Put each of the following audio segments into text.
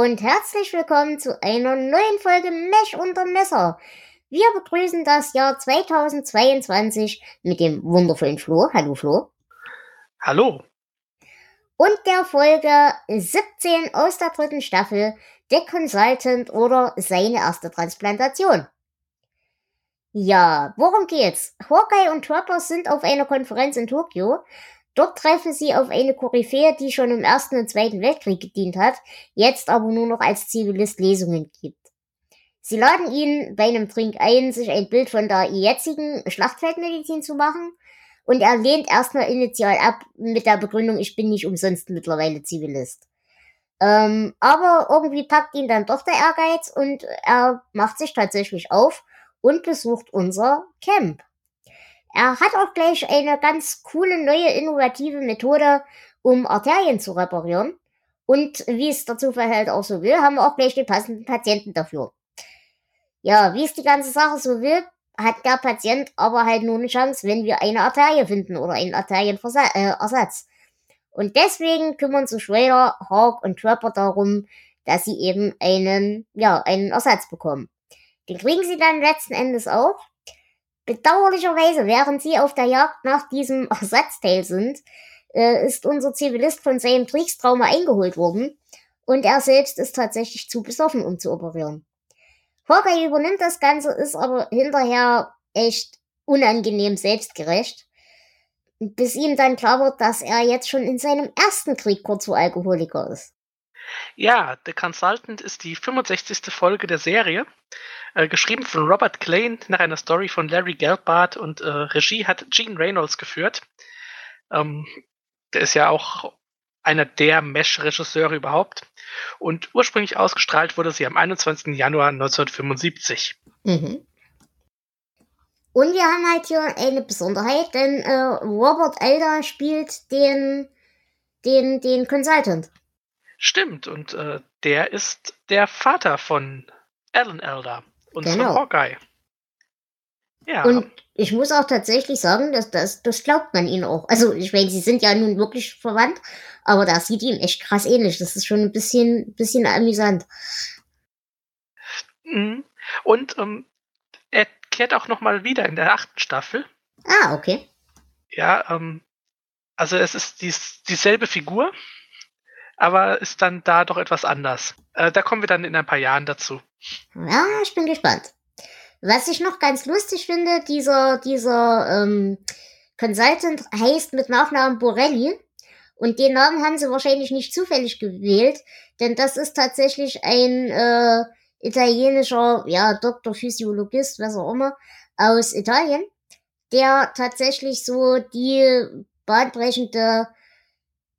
und herzlich willkommen zu einer neuen Folge Mesh unter Messer. Wir begrüßen das Jahr 2022 mit dem wundervollen Flo. Hallo Flo. Hallo. Und der Folge 17 aus der dritten Staffel, The Consultant oder seine erste Transplantation. Ja, worum geht's? Hawkeye und Trapper sind auf einer Konferenz in Tokio Dort treffen sie auf eine Koryphäe, die schon im Ersten und Zweiten Weltkrieg gedient hat, jetzt aber nur noch als Zivilist Lesungen gibt. Sie laden ihn bei einem Trink ein, sich ein Bild von der jetzigen Schlachtfeldmedizin zu machen, und er lehnt erstmal initial ab mit der Begründung, ich bin nicht umsonst mittlerweile Zivilist. Ähm, aber irgendwie packt ihn dann doch der Ehrgeiz und er macht sich tatsächlich auf und besucht unser Camp. Er hat auch gleich eine ganz coole neue innovative Methode, um Arterien zu reparieren. Und wie es dazu verhält auch so will, haben wir auch gleich den passenden Patienten dafür. Ja, wie es die ganze Sache so will, hat der Patient aber halt nur eine Chance, wenn wir eine Arterie finden oder einen Arterienersatz. Äh, und deswegen kümmern sich Schrader, Hawk und Trapper darum, dass sie eben einen, ja, einen Ersatz bekommen. Den kriegen sie dann letzten Endes auch. Bedauerlicherweise, während sie auf der Jagd nach diesem Ersatzteil sind, äh, ist unser Zivilist von seinem Kriegstrauma eingeholt worden und er selbst ist tatsächlich zu besoffen, um zu operieren. Hawkeye übernimmt das Ganze, ist aber hinterher echt unangenehm selbstgerecht, bis ihm dann klar wird, dass er jetzt schon in seinem ersten Krieg kurz vor Alkoholiker ist. Ja, The Consultant ist die 65. Folge der Serie äh, geschrieben von Robert Klein nach einer Story von Larry Gelbart und äh, Regie hat Gene Reynolds geführt. Ähm, der ist ja auch einer der Mesh-Regisseure überhaupt. Und ursprünglich ausgestrahlt wurde sie am 21. Januar 1975. Mhm. Und wir haben halt hier eine Besonderheit, denn äh, Robert Elder spielt den, den, den Consultant. Stimmt, und äh, der ist der Vater von Alan Elder. Und genau. Hawkeye. Ja. Und ich muss auch tatsächlich sagen, dass das, das glaubt man ihnen auch. Also, ich meine, sie sind ja nun wirklich verwandt, aber da sieht ihm echt krass ähnlich. Das ist schon ein bisschen, bisschen amüsant. Mhm. Und ähm, er kehrt auch noch mal wieder in der achten Staffel. Ah, okay. Ja, ähm, also es ist dies, dieselbe Figur, aber ist dann da doch etwas anders. Äh, da kommen wir dann in ein paar Jahren dazu. Ja, ich bin gespannt. Was ich noch ganz lustig finde, dieser, dieser ähm, Consultant heißt mit Nachnamen Borelli. Und den Namen haben sie wahrscheinlich nicht zufällig gewählt, denn das ist tatsächlich ein äh, italienischer, ja, Doktor, Physiologist, was auch immer, aus Italien, der tatsächlich so die bahnbrechende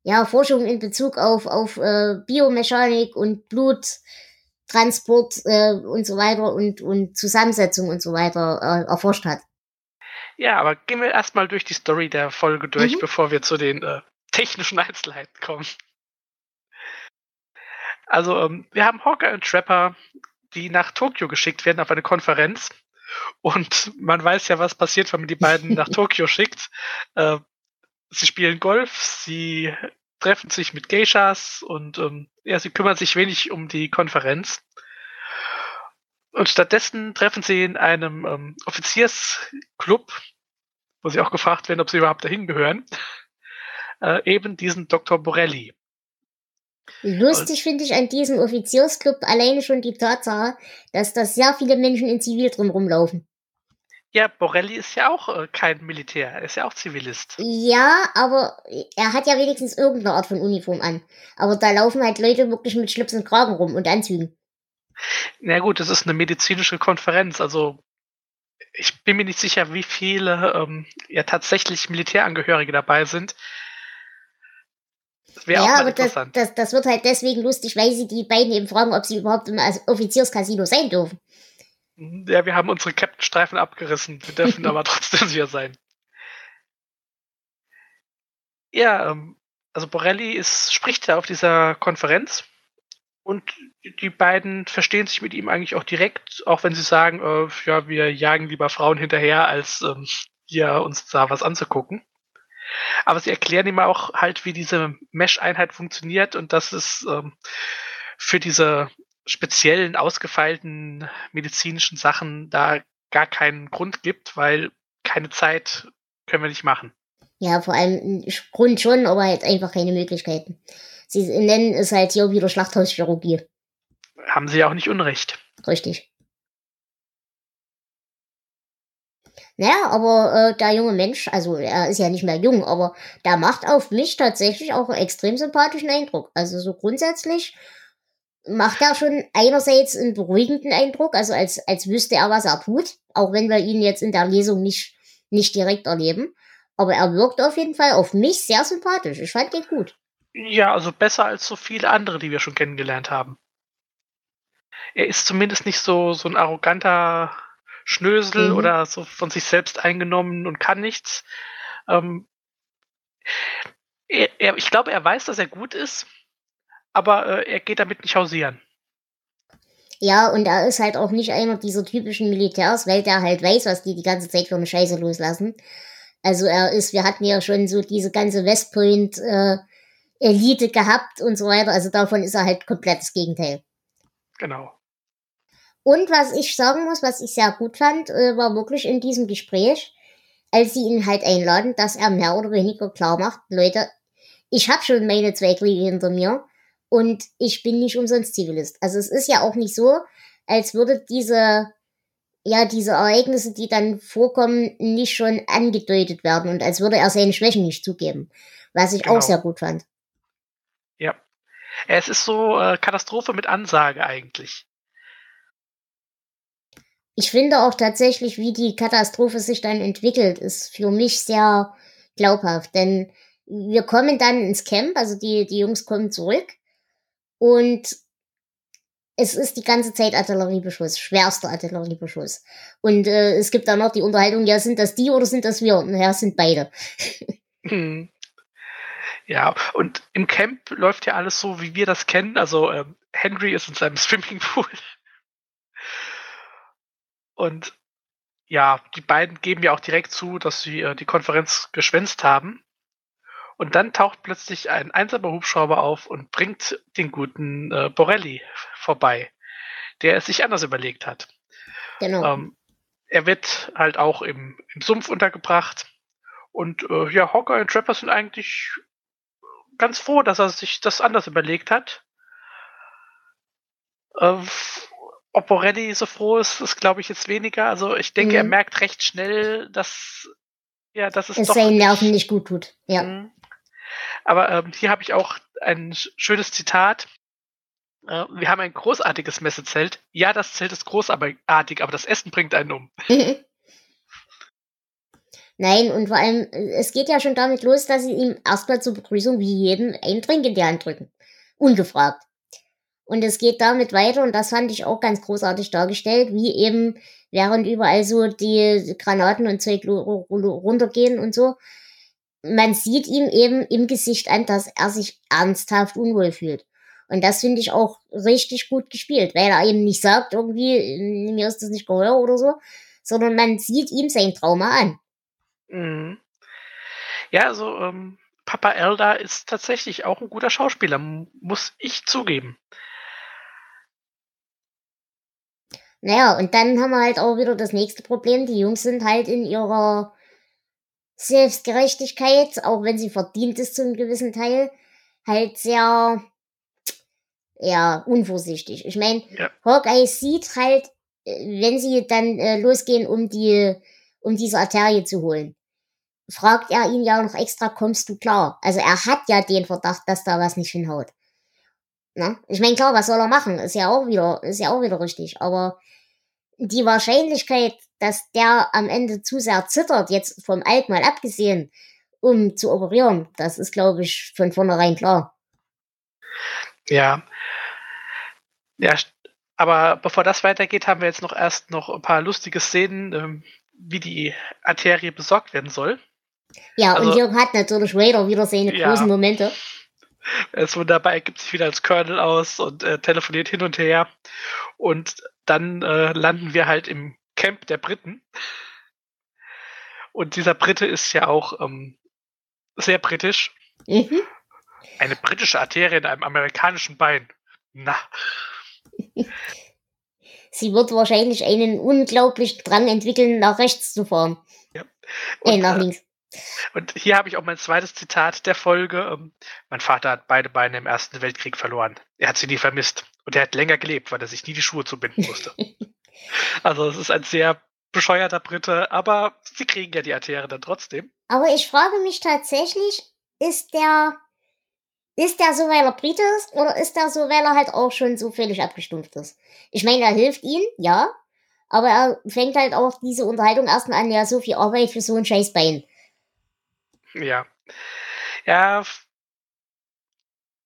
ja, Forschung in Bezug auf, auf äh, Biomechanik und Bluttransport äh, und so weiter und, und Zusammensetzung und so weiter äh, erforscht hat. Ja, aber gehen wir erstmal durch die Story der Folge durch, mhm. bevor wir zu den äh, technischen Einzelheiten kommen. Also, ähm, wir haben Hawker und Trapper, die nach Tokio geschickt werden auf eine Konferenz. Und man weiß ja, was passiert, wenn man die beiden nach Tokio schickt. Äh, sie spielen Golf, sie treffen sich mit Geishas und ähm, ja, sie kümmern sich wenig um die Konferenz. Und stattdessen treffen sie in einem ähm, Offiziersclub, wo sie auch gefragt werden, ob sie überhaupt dahin gehören, äh, eben diesen Dr. Borelli. Lustig finde ich an diesem Offiziersclub alleine schon die Tatsache, dass da sehr viele Menschen in Zivil drin rumlaufen. Ja, Borelli ist ja auch äh, kein Militär, er ist ja auch Zivilist. Ja, aber er hat ja wenigstens irgendeine Art von Uniform an. Aber da laufen halt Leute wirklich mit Schlips und Kragen rum und Anzügen. Na gut, das ist eine medizinische Konferenz, also ich bin mir nicht sicher, wie viele ähm, ja tatsächlich Militärangehörige dabei sind. Das ja, aber das, das, das wird halt deswegen lustig, weil sie die beiden eben fragen, ob sie überhaupt im Offizierscasino sein dürfen. Ja, wir haben unsere Captain-Streifen abgerissen. Wir dürfen aber trotzdem sicher sein. Ja, ähm, also Borelli ist, spricht ja auf dieser Konferenz und die beiden verstehen sich mit ihm eigentlich auch direkt, auch wenn sie sagen, äh, ja, wir jagen lieber Frauen hinterher, als ähm, hier uns da was anzugucken. Aber sie erklären ihm auch halt, wie diese Mesh-Einheit funktioniert und dass es ähm, für diese speziellen, ausgefeilten medizinischen Sachen da gar keinen Grund gibt, weil keine Zeit können wir nicht machen. Ja, vor allem Grund schon, aber halt einfach keine Möglichkeiten. Sie nennen es halt hier wieder Schlachthauschirurgie. Haben sie ja auch nicht Unrecht. Richtig. Naja, aber äh, der junge Mensch, also er ist ja nicht mehr jung, aber der macht auf mich tatsächlich auch einen extrem sympathischen Eindruck. Also so grundsätzlich macht er schon einerseits einen beruhigenden Eindruck, also als, als wüsste er, was er tut, auch wenn wir ihn jetzt in der Lesung nicht, nicht direkt erleben. Aber er wirkt auf jeden Fall auf mich sehr sympathisch. Ich fand den gut. Ja, also besser als so viele andere, die wir schon kennengelernt haben. Er ist zumindest nicht so, so ein arroganter Schnösel mhm. oder so von sich selbst eingenommen und kann nichts. Ähm, er, er, ich glaube, er weiß, dass er gut ist, aber äh, er geht damit nicht hausieren. Ja, und er ist halt auch nicht einer dieser typischen Militärs, weil der halt weiß, was die die ganze Zeit für eine Scheiße loslassen. Also er ist, wir hatten ja schon so diese ganze Westpoint äh, Elite gehabt und so weiter. Also davon ist er halt komplett das Gegenteil. Genau. Und was ich sagen muss, was ich sehr gut fand, äh, war wirklich in diesem Gespräch, als sie ihn halt einladen, dass er mehr oder weniger klar macht, Leute, ich habe schon meine zwei Kriege hinter mir und ich bin nicht umsonst Zivilist. Also es ist ja auch nicht so, als würde diese, ja, diese Ereignisse, die dann vorkommen, nicht schon angedeutet werden und als würde er seine Schwächen nicht zugeben. Was ich genau. auch sehr gut fand. Ja. Es ist so äh, Katastrophe mit Ansage eigentlich. Ich finde auch tatsächlich, wie die Katastrophe sich dann entwickelt, ist für mich sehr glaubhaft. Denn wir kommen dann ins Camp, also die, die Jungs kommen zurück und es ist die ganze Zeit Artilleriebeschuss, schwerster Artilleriebeschuss. Und äh, es gibt dann noch die Unterhaltung, ja, sind das die oder sind das wir? Und ja, sind beide. hm. Ja, und im Camp läuft ja alles so, wie wir das kennen. Also ähm, Henry ist in seinem Swimmingpool. Und ja, die beiden geben ja auch direkt zu, dass sie äh, die Konferenz geschwänzt haben. Und dann taucht plötzlich ein einsamer Hubschrauber auf und bringt den guten äh, Borelli vorbei, der es sich anders überlegt hat. Genau. Ähm, er wird halt auch im, im Sumpf untergebracht. Und äh, ja, Hawker und Trapper sind eigentlich ganz froh, dass er sich das anders überlegt hat. Äh, ob Borelli so froh ist, ist glaube ich jetzt weniger. Also ich denke, mhm. er merkt recht schnell, dass ja, dass es, es doch seinen Nerven nicht gut tut. Ja. Mhm. Aber ähm, hier habe ich auch ein schönes Zitat. Äh, wir haben ein großartiges Messezelt. Ja, das Zelt ist großartig, aber das Essen bringt einen um. Nein, und vor allem, es geht ja schon damit los, dass sie ihm erstmal zur Begrüßung wie jedem einen Trink in die Hand drücken. Ungefragt. Und es geht damit weiter, und das fand ich auch ganz großartig dargestellt, wie eben während überall so die Granaten und Zeug runtergehen und so, man sieht ihm eben im Gesicht an, dass er sich ernsthaft unwohl fühlt. Und das finde ich auch richtig gut gespielt, weil er eben nicht sagt, irgendwie, mir ist das nicht geheuer oder so, sondern man sieht ihm sein Trauma an. Mhm. Ja, also ähm, Papa Elda ist tatsächlich auch ein guter Schauspieler, muss ich zugeben. Naja, und dann haben wir halt auch wieder das nächste Problem. Die Jungs sind halt in ihrer Selbstgerechtigkeit, auch wenn sie verdient ist zu einem gewissen Teil, halt sehr, ja, unvorsichtig. Ich meine, ja. Hawkeye sieht halt, äh, wenn sie dann äh, losgehen, um die, um diese Arterie zu holen, fragt er ihn ja noch extra, kommst du klar? Also er hat ja den Verdacht, dass da was nicht hinhaut. Na? Ich meine, klar, was soll er machen? Ist ja auch wieder, ist ja auch wieder richtig. Aber die Wahrscheinlichkeit, dass der am Ende zu sehr zittert, jetzt vom Alk mal abgesehen, um zu operieren, das ist, glaube ich, von vornherein klar. Ja. Ja, Aber bevor das weitergeht, haben wir jetzt noch erst noch ein paar lustige Szenen, ähm, wie die Arterie besorgt werden soll. Ja, also, und Jörg hat natürlich Vader wieder seine ja, großen Momente. Er ist wunderbar, er gibt sich wieder als Colonel aus und äh, telefoniert hin und her. Und dann äh, landen wir halt im Camp der Briten. Und dieser Brite ist ja auch ähm, sehr britisch. Mhm. Eine britische Arterie in einem amerikanischen Bein. Na. Sie wird wahrscheinlich einen unglaublichen Drang entwickeln, nach rechts zu fahren. Ja. Und, äh, nach links. Und hier habe ich auch mein zweites Zitat der Folge. Ähm, mein Vater hat beide Beine im Ersten Weltkrieg verloren. Er hat sie nie vermisst. Und er hat länger gelebt, weil er sich nie die Schuhe zubinden musste. also es ist ein sehr bescheuerter Brite, aber sie kriegen ja die Arterie dann trotzdem. Aber ich frage mich tatsächlich, ist der ist der so, weil er Brite ist, oder ist der so, weil er halt auch schon so völlig abgestumpft ist? Ich meine, er hilft ihm, ja, aber er fängt halt auch diese Unterhaltung erstmal an, ja, so viel Arbeit für so ein scheiß Bein. Ja. Ja,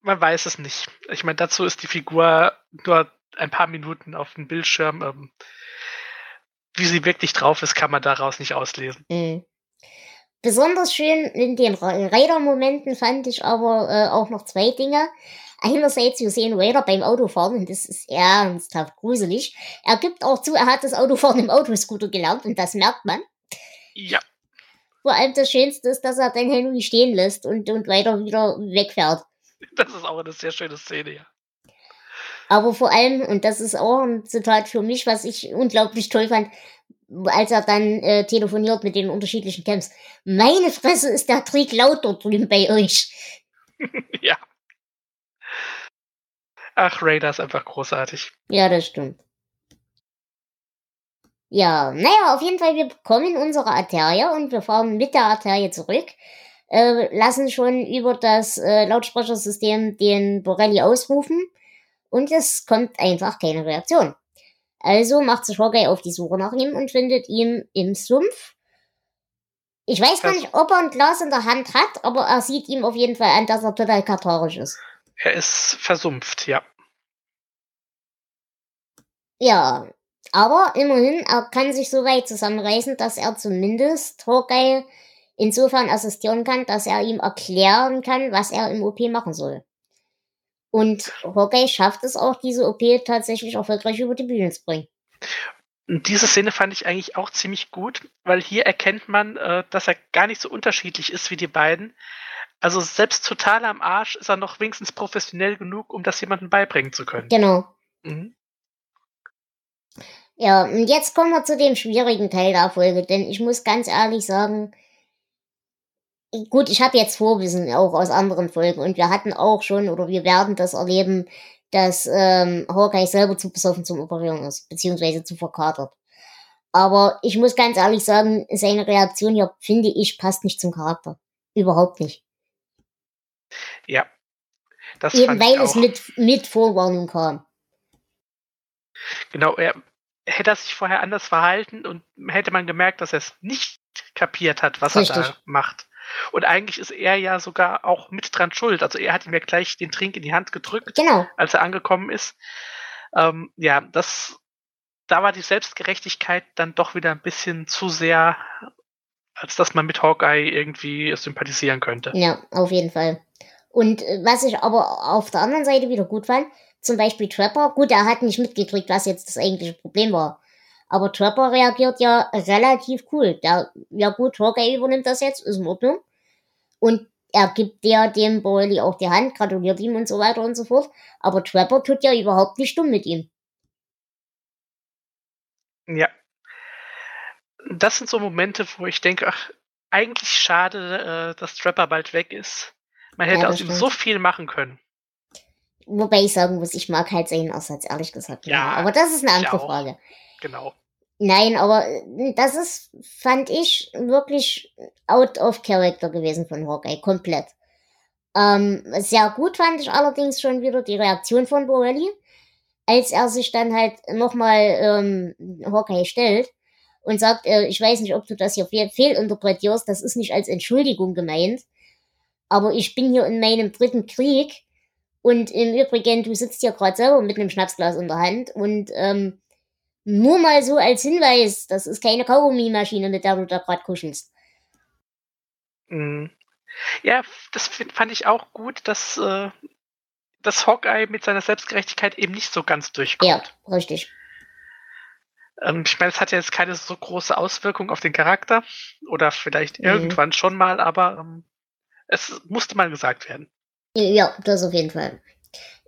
man weiß es nicht. Ich meine, dazu ist die Figur nur ein paar Minuten auf dem Bildschirm. Ähm, wie sie wirklich drauf ist, kann man daraus nicht auslesen. Mhm. Besonders schön in den Raider-Momenten fand ich aber äh, auch noch zwei Dinge. Einerseits, wir sehen Raider beim Autofahren und das ist ernsthaft gruselig. Er gibt auch zu, er hat das Autofahren im Autoscooter gelernt und das merkt man. Ja. Vor allem das Schönste ist, dass er den Henry stehen lässt und, und weiter wieder wegfährt. Das ist auch eine sehr schöne Szene, ja. Aber vor allem, und das ist auch ein Zitat für mich, was ich unglaublich toll fand, als er dann äh, telefoniert mit den unterschiedlichen Camps. Meine Fresse ist der Krieg laut dort drüben bei euch. ja. Ach, Raider ist einfach großartig. Ja, das stimmt. Ja, naja, auf jeden Fall, wir bekommen unsere Arterie und wir fahren mit der Arterie zurück, äh, lassen schon über das äh, Lautsprechersystem den Borelli ausrufen und es kommt einfach keine Reaktion. Also macht sich Hawkeye auf die Suche nach ihm und findet ihn im Sumpf. Ich weiß gar nicht, ob er ein Glas in der Hand hat, aber er sieht ihm auf jeden Fall an, dass er total katharisch ist. Er ist versumpft, ja. Ja, aber immerhin, er kann sich so weit zusammenreißen, dass er zumindest Hawkeye insofern assistieren kann, dass er ihm erklären kann, was er im OP machen soll. Und Hawkeye schafft es auch, diese OP tatsächlich erfolgreich über die Bühne zu bringen. Diese Szene fand ich eigentlich auch ziemlich gut, weil hier erkennt man, äh, dass er gar nicht so unterschiedlich ist wie die beiden. Also selbst total am Arsch ist er noch wenigstens professionell genug, um das jemandem beibringen zu können. Genau. Mhm. Ja, und jetzt kommen wir zu dem schwierigen Teil der Folge, denn ich muss ganz ehrlich sagen, gut, ich habe jetzt Vorwissen auch aus anderen Folgen und wir hatten auch schon oder wir werden das erleben, dass ähm, Hawkeye selber zu besoffen zum Operieren ist, beziehungsweise zu verkatert. Aber ich muss ganz ehrlich sagen, seine Reaktion hier, finde ich, passt nicht zum Charakter. Überhaupt nicht. Ja. Das Eben weil es mit, mit Vorwarnung kam. Genau, er, hätte er sich vorher anders verhalten und hätte man gemerkt, dass er es nicht kapiert hat, was Richtig. er da macht. Und eigentlich ist er ja sogar auch mit dran schuld. Also er hat ihm ja gleich den Trink in die Hand gedrückt, genau. als er angekommen ist. Ähm, ja, das, da war die Selbstgerechtigkeit dann doch wieder ein bisschen zu sehr, als dass man mit Hawkeye irgendwie sympathisieren könnte. Ja, auf jeden Fall. Und äh, was ich aber auf der anderen Seite wieder gut fand, zum Beispiel Trapper, gut, er hat nicht mitgekriegt, was jetzt das eigentliche Problem war. Aber Trapper reagiert ja relativ cool. Der, ja gut, Hawkeye übernimmt das jetzt, ist in Ordnung. Und er gibt der dem Broly auch die Hand, gratuliert ihm und so weiter und so fort. Aber Trapper tut ja überhaupt nicht dumm mit ihm. Ja. Das sind so Momente, wo ich denke, ach, eigentlich schade, äh, dass Trapper bald weg ist. Man hätte ja, aus ihm so viel machen können. Wobei ich sagen muss, ich mag halt seinen Aussatz, ehrlich gesagt. Ja, aber das ist eine andere Frage. Genau. Nein, aber äh, das ist, fand ich, wirklich out of character gewesen von Hawkeye, komplett. Ähm, sehr gut fand ich allerdings schon wieder die Reaktion von Borelli, als er sich dann halt nochmal ähm, Hawkeye stellt und sagt, äh, ich weiß nicht, ob du das hier fehl fehlinterpretierst, das ist nicht als Entschuldigung gemeint, aber ich bin hier in meinem dritten Krieg Und im Übrigen, du sitzt hier gerade selber mit einem Schnapsglas in der Hand und ähm, nur mal so als Hinweis, das ist keine Kaugummi-Maschine, mit der du da gerade kuschelst. Mhm. Ja, das fand ich auch gut, dass, äh, dass Hawkeye mit seiner Selbstgerechtigkeit eben nicht so ganz durchkommt. Ja, richtig. Ähm, ich meine, es hat ja jetzt keine so große Auswirkung auf den Charakter. Oder vielleicht mhm. irgendwann schon mal, aber ähm, es musste mal gesagt werden. Ja, das auf jeden Fall.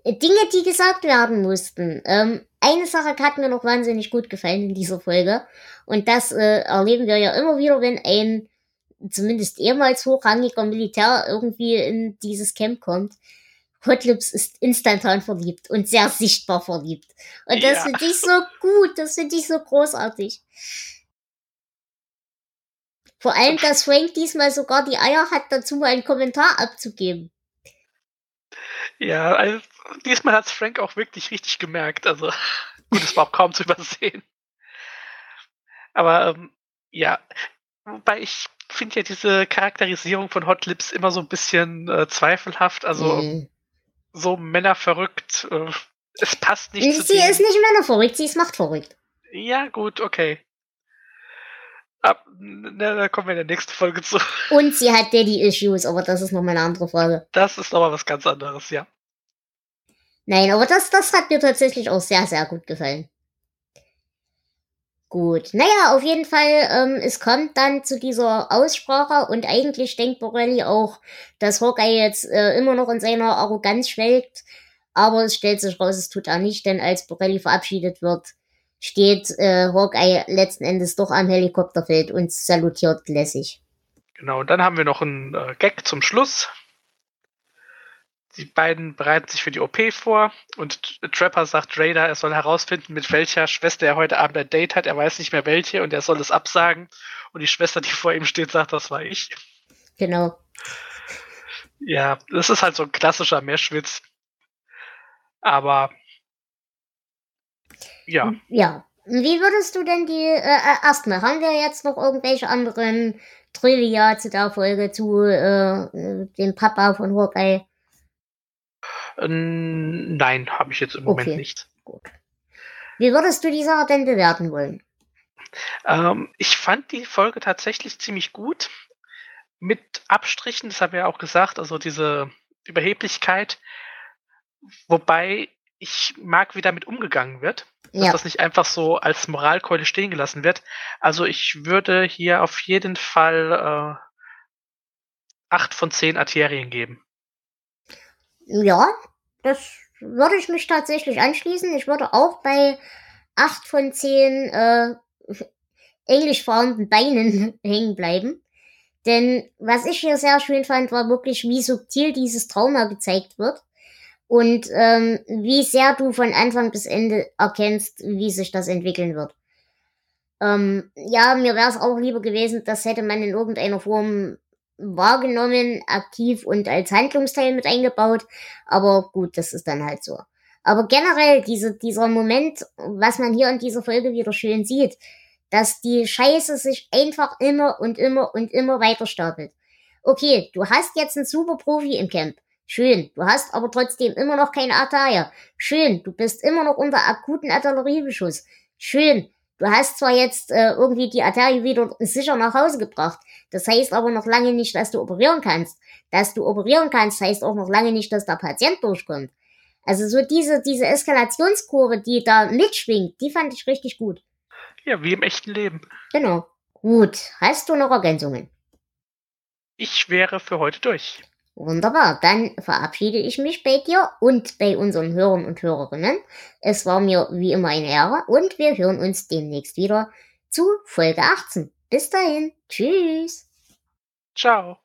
Dinge, die gesagt werden mussten. Ähm, eine Sache hat mir noch wahnsinnig gut gefallen in dieser Folge. Und das äh, erleben wir ja immer wieder, wenn ein zumindest ehemals hochrangiger Militär irgendwie in dieses Camp kommt. Hotlips ist instantan verliebt und sehr sichtbar verliebt. Und das ja. finde ich so gut, das finde ich so großartig. Vor allem, dass Frank diesmal sogar die Eier hat, dazu mal einen Kommentar abzugeben. Ja, also diesmal hat es Frank auch wirklich richtig gemerkt. Also gut, es war auch kaum zu übersehen. Aber ähm, ja, wobei ich finde ja diese Charakterisierung von Hot Lips immer so ein bisschen äh, zweifelhaft. Also mhm. so männerverrückt. Äh, es passt nicht sie zu ist nicht männerverrückt, sie ist machtverrückt. Ja, gut, okay. Ab, na, da kommen wir in der nächsten Folge zu. Und sie hat Daddy-Issues, aber das ist nochmal eine andere Frage. Das ist nochmal was ganz anderes, ja. Nein, aber das, das hat mir tatsächlich auch sehr, sehr gut gefallen. Gut, naja, auf jeden Fall, ähm, es kommt dann zu dieser Aussprache und eigentlich denkt Borelli auch, dass Hawkeye jetzt äh, immer noch in seiner Arroganz schwelgt, aber es stellt sich raus, es tut er nicht, denn als Borelli verabschiedet wird, steht äh, Hawkeye letzten Endes doch am Helikopterfeld und salutiert lässig. Genau, und dann haben wir noch einen äh, Gag zum Schluss. Die beiden bereiten sich für die OP vor und Trapper sagt Raider, er soll herausfinden, mit welcher Schwester er heute Abend ein Date hat. Er weiß nicht mehr welche und er soll es absagen. Und die Schwester, die vor ihm steht, sagt, das war ich. Genau. Ja, das ist halt so ein klassischer Meschwitz. Aber ja. Ja. Wie würdest du denn die, äh, äh, erstmal, haben wir jetzt noch irgendwelche anderen Trivia zu der Folge, zu äh, dem Papa von Hawkeye? Nein, habe ich jetzt im Moment okay. nicht. Gut. Wie würdest du die Sache denn bewerten wollen? Ähm, ich fand die Folge tatsächlich ziemlich gut. Mit Abstrichen, das haben wir ja auch gesagt, also diese Überheblichkeit. Wobei ich mag, wie damit umgegangen wird. Dass ja. das nicht einfach so als Moralkeule stehen gelassen wird. Also ich würde hier auf jeden Fall äh, 8 von 10 Arterien geben. Ja, das würde ich mich tatsächlich anschließen. Ich würde auch bei 8 von 10 äh, englisch fahrenden Beinen hängen bleiben. Denn was ich hier sehr schön fand, war wirklich, wie subtil dieses Trauma gezeigt wird. Und ähm, wie sehr du von Anfang bis Ende erkennst, wie sich das entwickeln wird. Ähm, ja, mir wäre es auch lieber gewesen, das hätte man in irgendeiner Form wahrgenommen, aktiv und als Handlungsteil mit eingebaut. Aber gut, das ist dann halt so. Aber generell diese, dieser Moment, was man hier in dieser Folge wieder schön sieht, dass die Scheiße sich einfach immer und immer und immer weiter stapelt. Okay, du hast jetzt einen super Profi im Camp. Schön. Du hast aber trotzdem immer noch keine Ataria. Schön. Du bist immer noch unter akuten Artilleriebeschuss. Schön. Du hast zwar jetzt äh, irgendwie die Arterie wieder sicher nach Hause gebracht. Das heißt aber noch lange nicht, dass du operieren kannst. Dass du operieren kannst, heißt auch noch lange nicht, dass der Patient durchkommt. Also so diese, diese Eskalationskurve, die da mitschwingt, die fand ich richtig gut. Ja, wie im echten Leben. Genau. Gut. Hast du noch Ergänzungen? Ich wäre für heute durch. Wunderbar, dann verabschiede ich mich bei dir und bei unseren Hörern und Hörerinnen. Es war mir wie immer eine Ehre und wir hören uns demnächst wieder zu Folge 18. Bis dahin, tschüss. Ciao.